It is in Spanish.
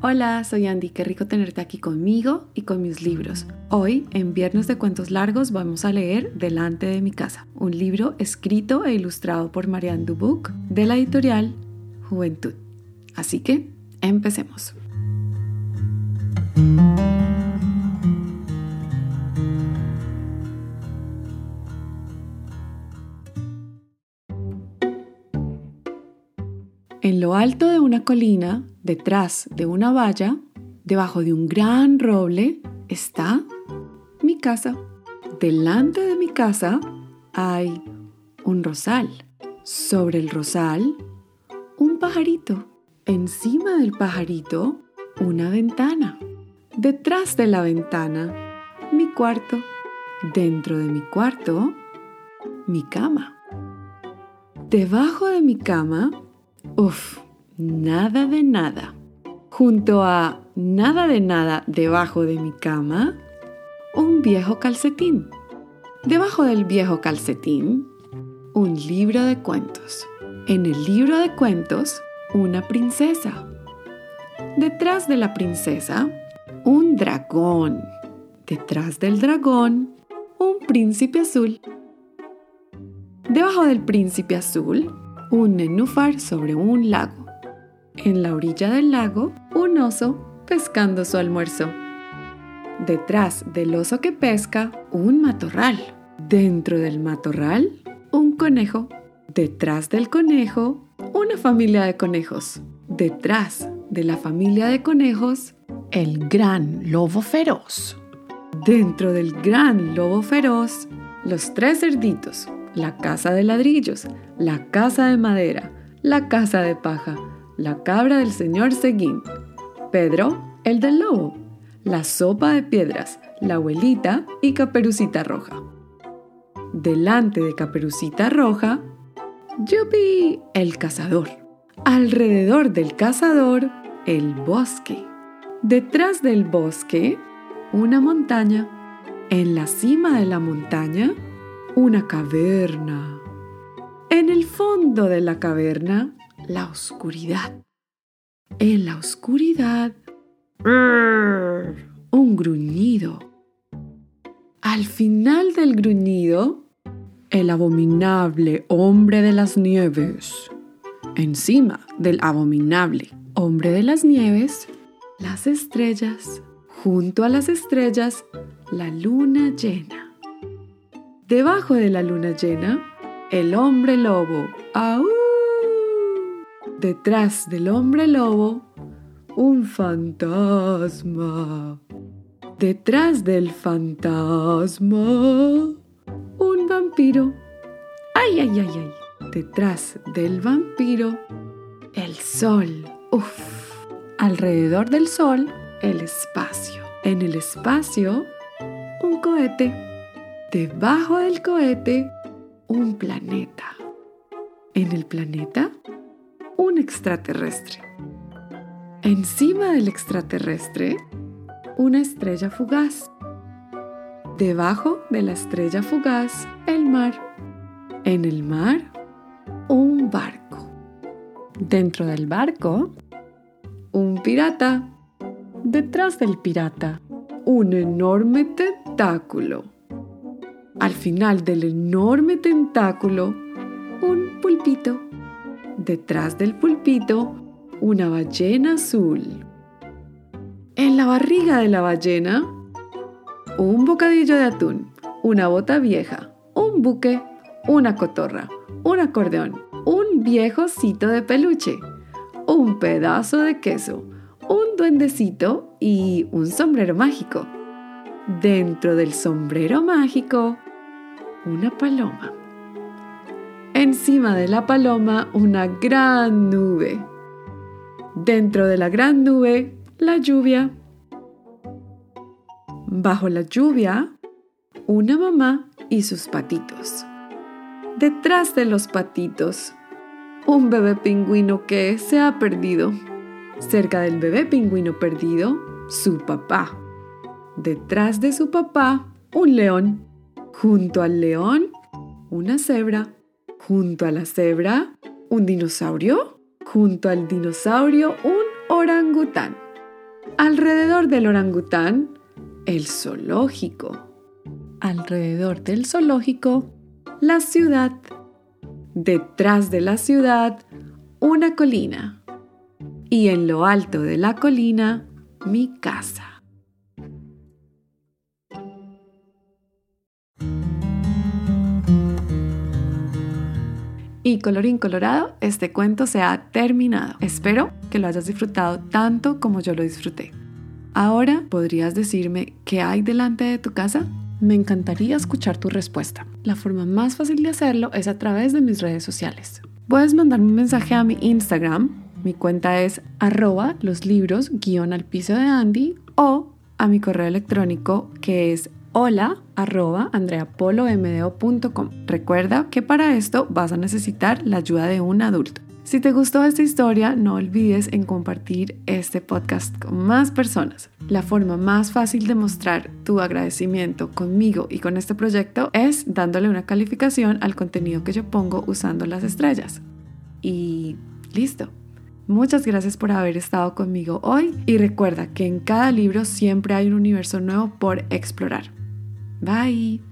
Hola, soy Andy, qué rico tenerte aquí conmigo y con mis libros. Hoy, en Viernes de Cuentos Largos, vamos a leer Delante de mi casa, un libro escrito e ilustrado por Marianne Dubuc de la editorial Juventud. Así que, empecemos. En lo alto de una colina Detrás de una valla, debajo de un gran roble, está mi casa. Delante de mi casa hay un rosal. Sobre el rosal, un pajarito. Encima del pajarito, una ventana. Detrás de la ventana, mi cuarto. Dentro de mi cuarto, mi cama. Debajo de mi cama, uff, nada de nada. Junto a nada de nada debajo de mi cama, un viejo calcetín. Debajo del viejo calcetín, un libro de cuentos. En el libro de cuentos, una princesa. Detrás de la princesa, un dragón. Detrás del dragón, un príncipe azul. Debajo del príncipe azul, un nenúfar sobre un lago. En la orilla del lago, un oso pescando su almuerzo. Detrás del oso que pesca, un matorral. Dentro del matorral, un conejo. Detrás del conejo, una familia de conejos. Detrás de la familia de conejos, el gran lobo feroz. Dentro del gran lobo feroz, los tres cerditos, la casa de ladrillos, la casa de madera, la casa de paja, la cabra del señor Seguín, Pedro, el del lobo, la sopa de piedras, la abuelita y Caperucita Roja. Delante de Caperucita Roja, ¡yupi! El cazador. Alrededor del cazador, el bosque. Detrás del bosque, una montaña. En la cima de la montaña, una caverna. En el fondo de la caverna, la oscuridad. En la oscuridad, un gruñido. Al final del gruñido, el abominable hombre de las nieves. Encima del abominable hombre de las nieves, las estrellas. Junto a las estrellas, la luna llena. Debajo de la luna llena, el hombre lobo. ¡Aú! Detrás del hombre lobo, un fantasma. Detrás del fantasma, un vampiro. ¡Ay, ay, ay, ay! Detrás del vampiro, el sol. ¡Uf! Alrededor del sol, el espacio. En el espacio, un cohete. Debajo del cohete, un planeta. En el planeta, un extraterrestre. Encima del extraterrestre, una estrella fugaz. Debajo de la estrella fugaz, el mar. En el mar, un barco. Dentro del barco, un pirata. Detrás del pirata, un enorme tentáculo. Al final del enorme tentáculo, un pulpito. Detrás del pulpito, una ballena azul. En la barriga de la ballena, un bocadillo de atún, una bota vieja, un buque, una cotorra, un acordeón, un viejocito de peluche, un pedazo de queso, un duendecito y un sombrero mágico. Dentro del sombrero mágico, una paloma. Encima de la paloma una gran nube. Dentro de la gran nube, la lluvia. Bajo la lluvia, una mamá y sus patitos. Detrás de los patitos, un bebé pingüino que se ha perdido. Cerca del bebé pingüino perdido, su papá. Detrás de su papá, un león. Junto al león, una cebra. Junto a la cebra, un dinosaurio. Junto al dinosaurio, un orangután. Alrededor del orangután, el zoológico. Alrededor del zoológico, la ciudad. Detrás de la ciudad, una colina. Y en lo alto de la colina, mi casa. Y colorín colorado, este cuento se ha terminado. Espero que lo hayas disfrutado tanto como yo lo disfruté. Ahora, ¿podrías decirme qué hay delante de tu casa? Me encantaría escuchar tu respuesta. La forma más fácil de hacerlo es a través de mis redes sociales. Puedes mandarme un mensaje a mi Instagram, mi cuenta es arroba los libros guion al piso de Andy o a mi correo electrónico que es hola arroba andreapolomdo.com. Recuerda que para esto vas a necesitar la ayuda de un adulto. Si te gustó esta historia, no olvides en compartir este podcast con más personas. La forma más fácil de mostrar tu agradecimiento conmigo y con este proyecto es dándole una calificación al contenido que yo pongo usando las estrellas. Y listo. Muchas gracias por haber estado conmigo hoy y recuerda que en cada libro siempre hay un universo nuevo por explorar. Bye.